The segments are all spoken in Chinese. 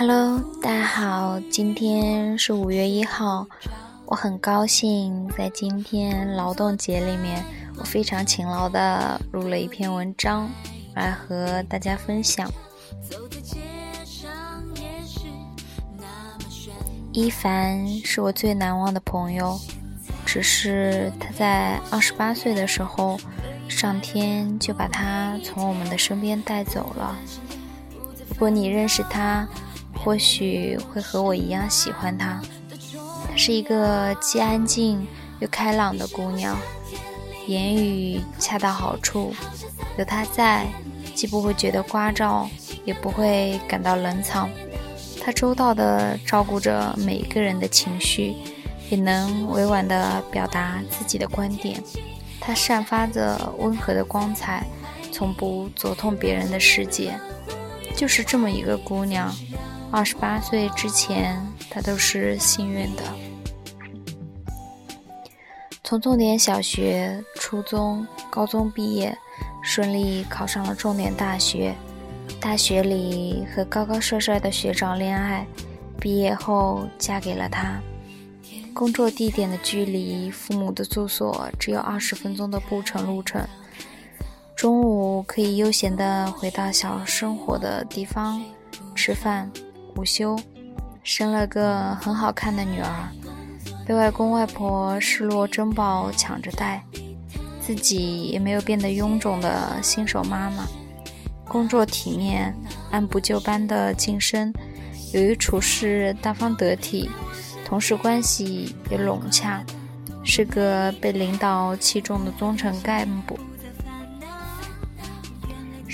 Hello，大家好，今天是五月一号，我很高兴在今天劳动节里面，我非常勤劳的录了一篇文章来和大家分享。一凡是我最难忘的朋友，只是他在二十八岁的时候，上天就把他从我们的身边带走了。如果你认识他，或许会和我一样喜欢她。她是一个既安静又开朗的姑娘，言语恰到好处。有她在，既不会觉得聒噪，也不会感到冷场。她周到地照顾着每一个人的情绪，也能委婉地表达自己的观点。她散发着温和的光彩，从不灼痛别人的世界。就是这么一个姑娘。二十八岁之前，他都是幸运的。从重点小学、初中、高中毕业，顺利考上了重点大学。大学里和高高帅帅的学长恋爱，毕业后嫁给了他。工作地点的距离父母的住所只有二十分钟的步程路程。中午可以悠闲地回到小生活的地方吃饭。午休，生了个很好看的女儿，被外公外婆视若珍宝抢着带，自己也没有变得臃肿的新手妈妈。工作体面，按部就班的晋升，由于处事大方得体，同事关系也融洽，是个被领导器重的中层干部。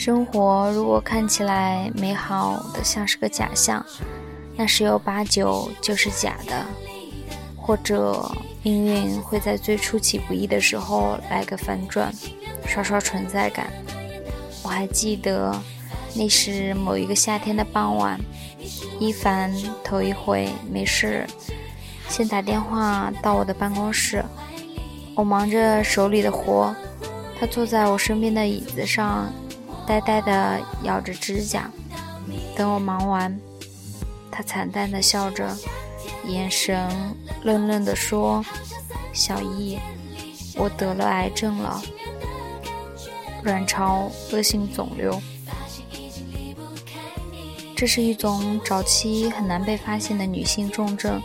生活如果看起来美好的像是个假象，那十有八九就是假的，或者命运会在最出其不意的时候来个反转，刷刷存在感。我还记得，那是某一个夏天的傍晚，一凡头一回没事，先打电话到我的办公室，我忙着手里的活，他坐在我身边的椅子上。呆呆地咬着指甲，等我忙完，他惨淡地笑着，眼神愣愣地说：“小易，我得了癌症了，卵巢恶性肿瘤。这是一种早期很难被发现的女性重症，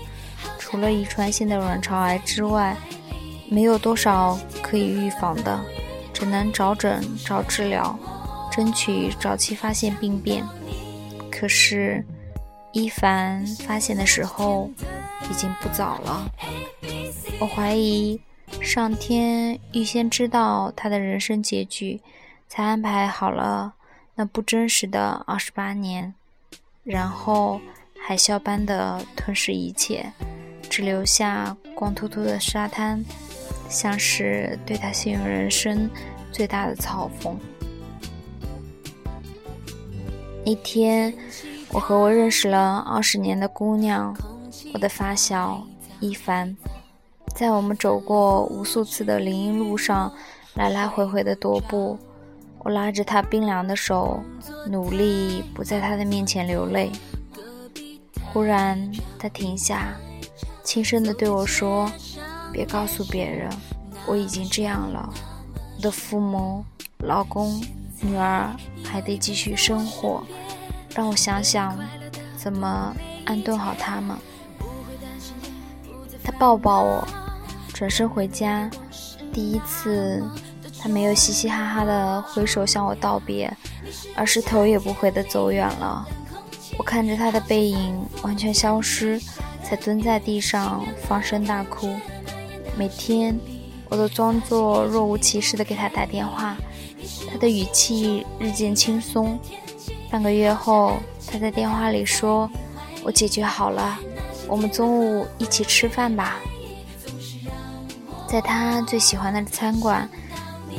除了遗传性的卵巢癌之外，没有多少可以预防的，只能早诊早治疗。”争取早期发现病变，可是一凡发现的时候已经不早了。我怀疑上天预先知道他的人生结局，才安排好了那不真实的二十八年，然后海啸般的吞噬一切，只留下光秃秃的沙滩，像是对他幸运人生最大的嘲讽。一天，我和我认识了二十年的姑娘，我的发小一凡，在我们走过无数次的林荫路上来来回回的踱步。我拉着她冰凉的手，努力不在她的面前流泪。忽然，她停下，轻声的对我说：“别告诉别人，我已经这样了。我的父母、老公。”女儿还得继续生活，让我想想怎么安顿好他们。他抱抱我，转身回家。第一次，他没有嘻嘻哈哈的挥手向我道别，而是头也不回的走远了。我看着他的背影完全消失，才蹲在地上放声大哭。每天，我都装作若无其事的给他打电话。他的语气日渐轻松。半个月后，他在电话里说：“我解决好了，我们中午一起吃饭吧。”在他最喜欢的餐馆，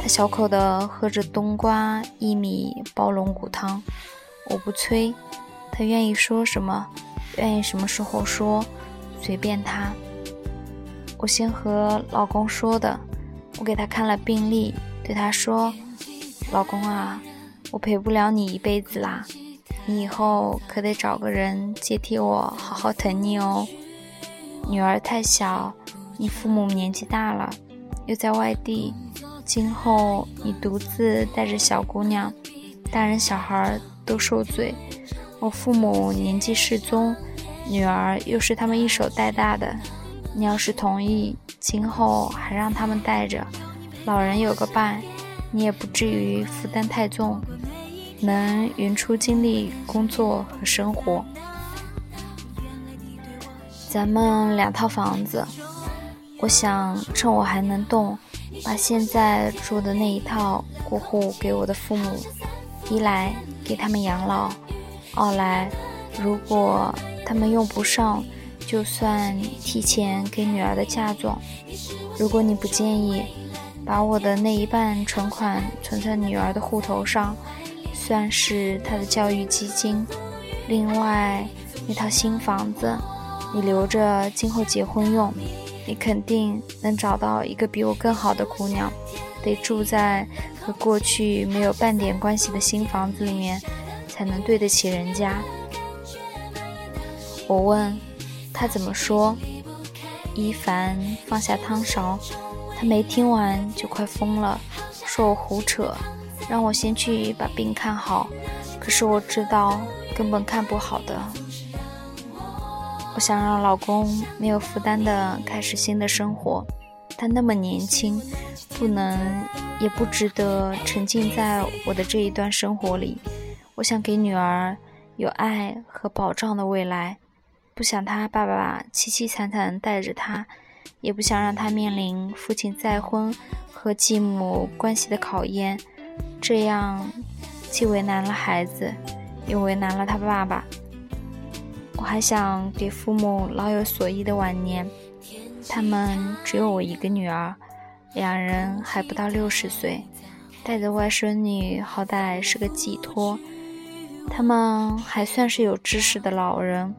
他小口的喝着冬瓜薏米煲龙骨汤。我不催，他愿意说什么，愿意什么时候说，随便他。我先和老公说的，我给他看了病历。对他说：“老公啊，我陪不了你一辈子啦，你以后可得找个人接替我，好好疼你哦。女儿太小，你父母年纪大了，又在外地，今后你独自带着小姑娘，大人小孩都受罪。我父母年纪适中，女儿又是他们一手带大的，你要是同意，今后还让他们带着。”老人有个伴，你也不至于负担太重，能匀出精力工作和生活。咱们两套房子，我想趁我还能动，把现在住的那一套过户给我的父母，一来给他们养老，二来如果他们用不上，就算提前给女儿的嫁妆。如果你不介意。把我的那一半存款存在女儿的户头上，算是她的教育基金。另外，那套新房子你留着今后结婚用。你肯定能找到一个比我更好的姑娘，得住在和过去没有半点关系的新房子里面，才能对得起人家。我问他怎么说，一凡放下汤勺。他没听完就快疯了，说我胡扯，让我先去把病看好。可是我知道根本看不好的。我想让老公没有负担的开始新的生活，他那么年轻，不能也不值得沉浸在我的这一段生活里。我想给女儿有爱和保障的未来，不想他爸爸凄凄惨惨带着他。也不想让他面临父亲再婚和继母关系的考验，这样既为难了孩子，又为难了他爸爸。我还想给父母老有所依的晚年，他们只有我一个女儿，两人还不到六十岁，带着外孙女好歹是个寄托。他们还算是有知识的老人，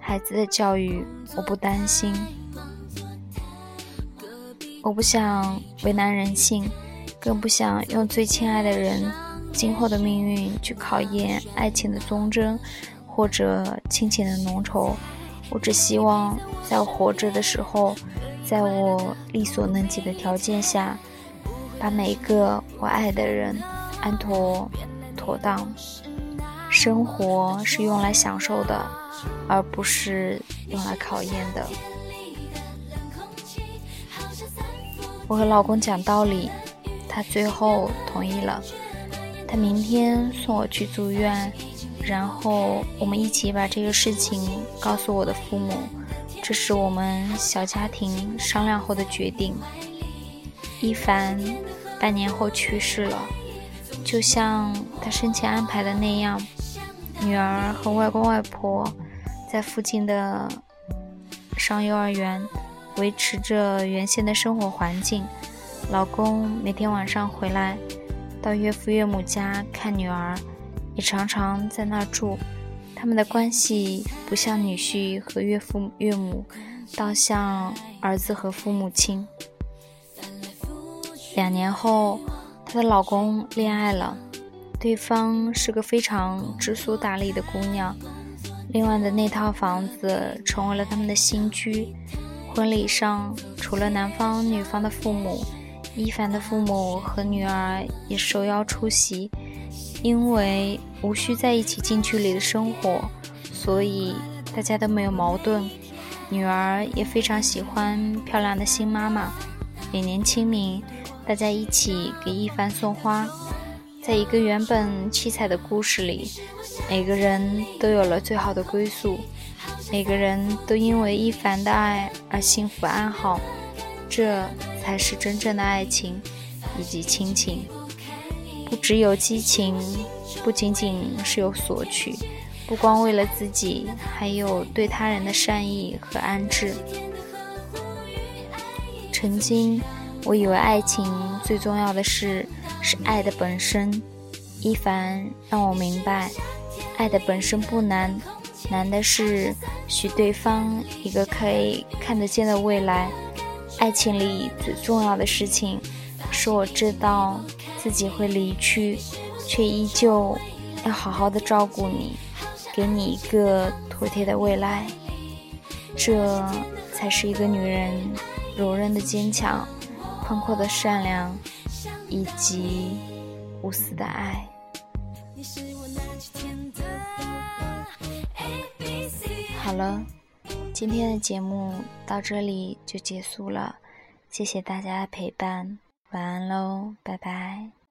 孩子的教育我不担心。我不想为难人性，更不想用最亲爱的人今后的命运去考验爱情的忠贞，或者亲情的浓稠。我只希望在我活着的时候，在我力所能及的条件下，把每一个我爱的人安妥妥当。生活是用来享受的，而不是用来考验的。我和老公讲道理，他最后同意了。他明天送我去住院，然后我们一起把这个事情告诉我的父母。这是我们小家庭商量后的决定。一凡半年后去世了，就像他生前安排的那样，女儿和外公外婆在附近的上幼儿园。维持着原先的生活环境，老公每天晚上回来，到岳父岳母家看女儿，也常常在那住。他们的关系不像女婿和岳父岳母，倒像儿子和父母亲。两年后，她的老公恋爱了，对方是个非常知书达理的姑娘。另外的那套房子成为了他们的新居。婚礼上，除了男方女方的父母，一凡的父母和女儿也受邀出席。因为无需在一起近距离的生活，所以大家都没有矛盾。女儿也非常喜欢漂亮的新妈妈。每年清明，大家一起给一凡送花。在一个原本凄惨的故事里，每个人都有了最好的归宿。每个人都因为一凡的爱而幸福安好，这才是真正的爱情以及亲情。不只有激情，不仅仅是有索取，不光为了自己，还有对他人的善意和安置。曾经，我以为爱情最重要的事是爱的本身。一凡让我明白，爱的本身不难。难的是许对方一个可以看得见的未来。爱情里最重要的事情是我知道自己会离去，却依旧要好好的照顾你，给你一个妥帖的未来。这才是一个女人柔韧的坚强、宽阔的善良以及无私的爱。你是我南千的好了，今天的节目到这里就结束了，谢谢大家的陪伴，晚安喽，拜拜。